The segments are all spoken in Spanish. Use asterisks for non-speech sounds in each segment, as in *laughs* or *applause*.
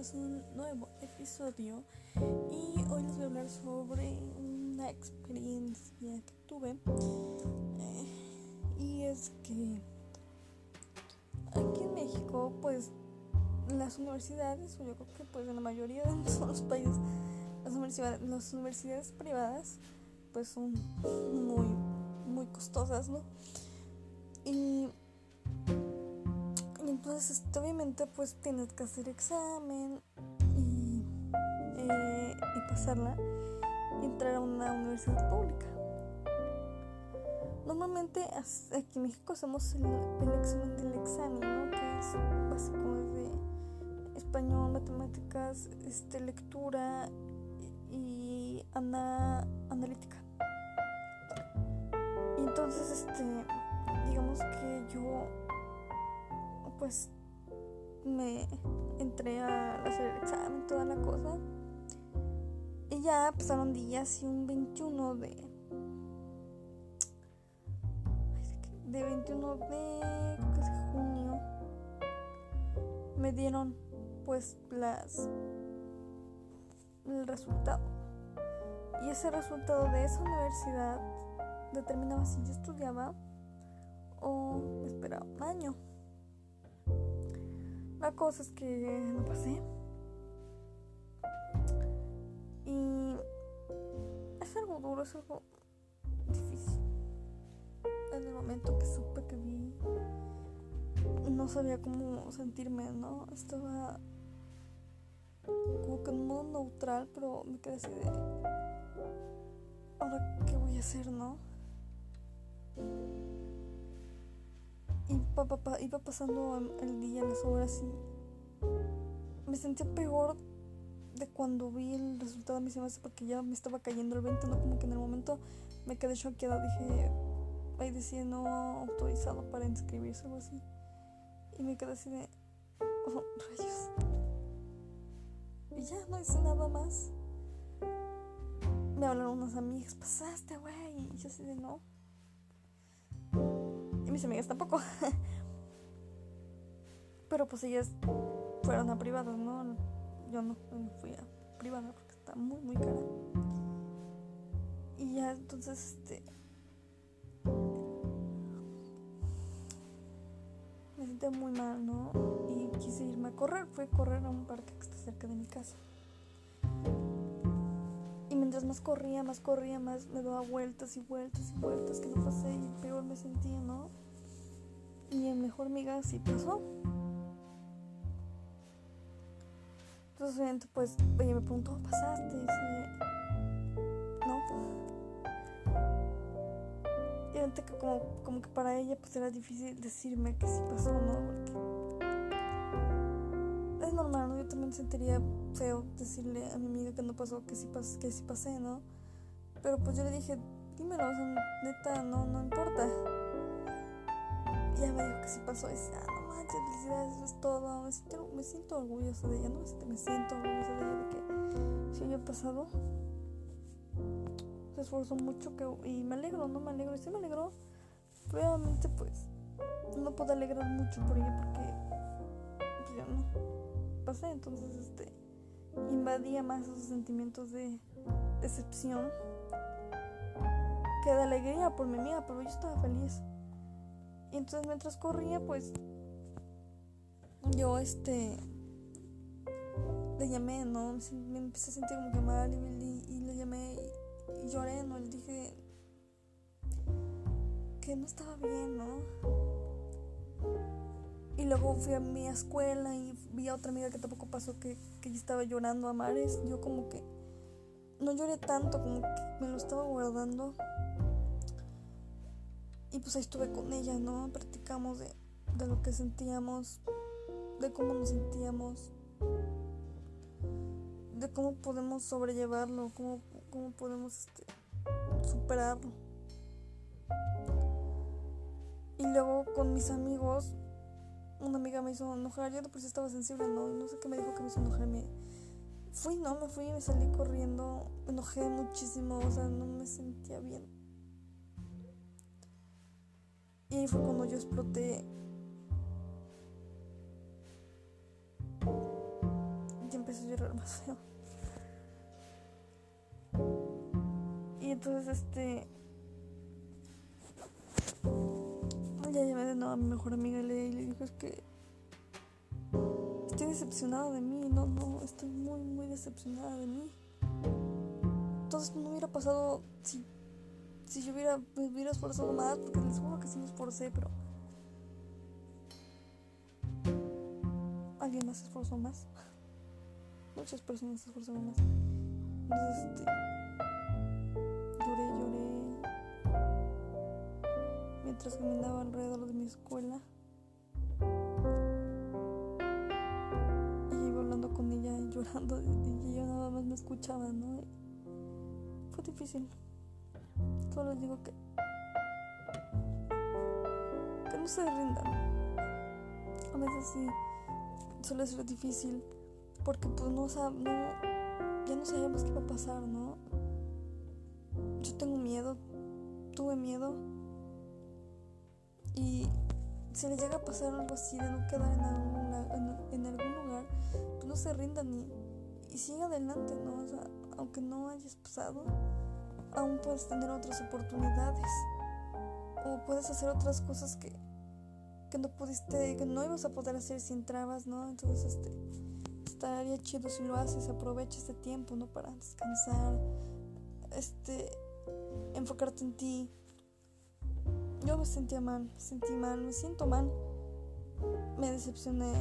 este es un nuevo episodio y hoy les voy a hablar sobre una experiencia que tuve eh, y es que aquí en México pues las universidades o yo creo que pues en la mayoría de *laughs* los países las universidades, las universidades privadas pues son muy muy costosas ¿no? y entonces este, obviamente pues tienes que hacer examen y, eh, y pasarla y entrar a una universidad pública. Normalmente aquí en México hacemos el, examen del examen, ¿no? que es básico de español, matemáticas, este, lectura y ana, analítica. Y entonces, este, digamos que yo pues me entré a hacer el examen, toda la cosa. Y ya pasaron días y un 21 de. De 21 de. junio. Me dieron pues las. El resultado. Y ese resultado de esa universidad determinaba si yo estudiaba o esperaba un año. La cosa es que no pasé. Y es algo duro, es algo difícil. En el momento que supe que vi, no sabía cómo sentirme, ¿no? Estaba como que en modo neutral, pero me quedé así de. ¿Ahora qué voy a hacer, no? Iba pasando el día, las horas y me sentía peor de cuando vi el resultado de mi semestre porque ya me estaba cayendo el 20, ¿no? Como que en el momento me quedé choqueada, dije, ahí decía no autorizado para inscribirse o algo así. Y me quedé así de, oh, rayos. Y ya no hice nada más. Me hablaron unas amigas, pasaste, güey. Y yo así de, no mis amigas tampoco. *laughs* Pero pues ellas fueron a privadas, ¿no? Yo no, fui a privada porque está muy, muy cara. Y ya entonces, este... Me sentí muy mal, ¿no? Y quise irme a correr. Fui a correr a un parque que está cerca de mi casa. Y mientras más corría, más corría, más me daba vueltas y vueltas y vueltas que no pasé y peor me sentía, ¿no? Y mi mejor amiga sí pasó. Entonces obviamente pues ella me preguntó, ¿pasaste? Y dice, no. Y obviamente que como, como que para ella pues era difícil decirme que sí pasó, ¿no? Porque es normal, ¿no? Yo también sentiría feo decirle a mi amiga que no pasó, que sí, pas que sí pasé, ¿no? Pero pues yo le dije, dímelo, o sea, neta, no, no importa ya me dijo que sí pasó. Y dice, ah, no manches, felicidades, eso es todo. Me siento, me siento orgullosa de ella, ¿no? Me siento orgullosa de ella de que si haya pasado. Se esforzó mucho que, y me alegro, no me alegro. Y sí me alegro. Probablemente, pues, no puedo alegrar mucho por ella porque pues, ya no pasé. Entonces, este, invadía más esos sentimientos de decepción que de alegría por mi amiga, pero yo estaba feliz. Y entonces mientras corría, pues yo este le llamé, ¿no? Me empecé a sentir como que mal y, le llamé y, lloré, ¿no? Le dije que no estaba bien, ¿no? Y luego fui a mi escuela y vi a otra amiga que tampoco pasó que, que estaba llorando a mares. Yo como que no lloré tanto, como que me lo estaba guardando. Y pues ahí estuve con ella, ¿no? Practicamos de, de lo que sentíamos, de cómo nos sentíamos, de cómo podemos sobrellevarlo, cómo, cómo podemos este, superarlo. Y luego con mis amigos, una amiga me hizo enojar, yo de por sí estaba sensible, ¿no? Y no sé qué me dijo que me hizo enojar. Me fui, ¿no? Me fui, me salí corriendo, me enojé muchísimo, o sea, no me sentía bien. Y fue cuando yo exploté. Ya cerrar más feo. Y entonces este ya llamé de nuevo a mi mejor amiga y le dijo es que estoy decepcionada de mí, no, no, estoy muy, muy decepcionada de mí. Entonces no hubiera pasado si, si yo hubiera, hubiera esforzado más, porque les juro que sí me esforcé, pero alguien más esforzó más. Muchas personas se esforzaron más. Entonces, este, lloré, lloré. Mientras caminaba alrededor de mi escuela. Y iba hablando con ella, llorando. Y yo nada más me escuchaba, ¿no? Fue difícil. Solo les digo que. Que no se rindan. A veces sí suele ser difícil porque pues no, no ya no sabemos qué va a pasar, ¿no? Yo tengo miedo, tuve miedo y si le llega a pasar algo así de no quedar en algún, en, algún lugar, pues no se rindan y, y siga adelante, ¿no? O sea, aunque no hayas pasado, aún puedes tener otras oportunidades o puedes hacer otras cosas que que no pudiste, que no ibas a poder hacer sin trabas, ¿no? Entonces, este, estaría chido si lo haces, aprovecha este tiempo, ¿no? Para descansar, este, enfocarte en ti. Yo me sentía mal, me sentí mal, me siento mal, me decepcioné,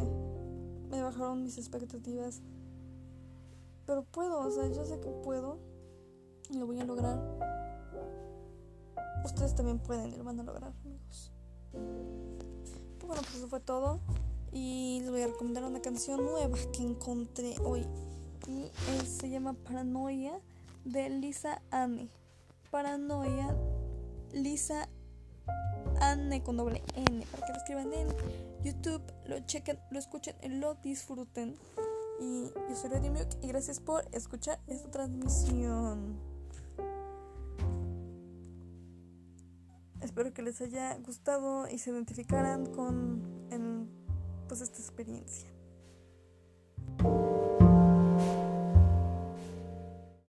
me bajaron mis expectativas, pero puedo, o sea, yo sé que puedo lo voy a lograr. Ustedes también pueden y lo van a lograr, amigos bueno, pues eso fue todo. Y les voy a recomendar una canción nueva que encontré hoy. Y se llama Paranoia de Lisa Anne. Paranoia Lisa Anne con doble N. Para que lo escriban en YouTube, lo chequen, lo escuchen y lo disfruten. Y yo soy Milk y gracias por escuchar esta transmisión. Espero que les haya gustado y se identificaran con en, pues esta experiencia.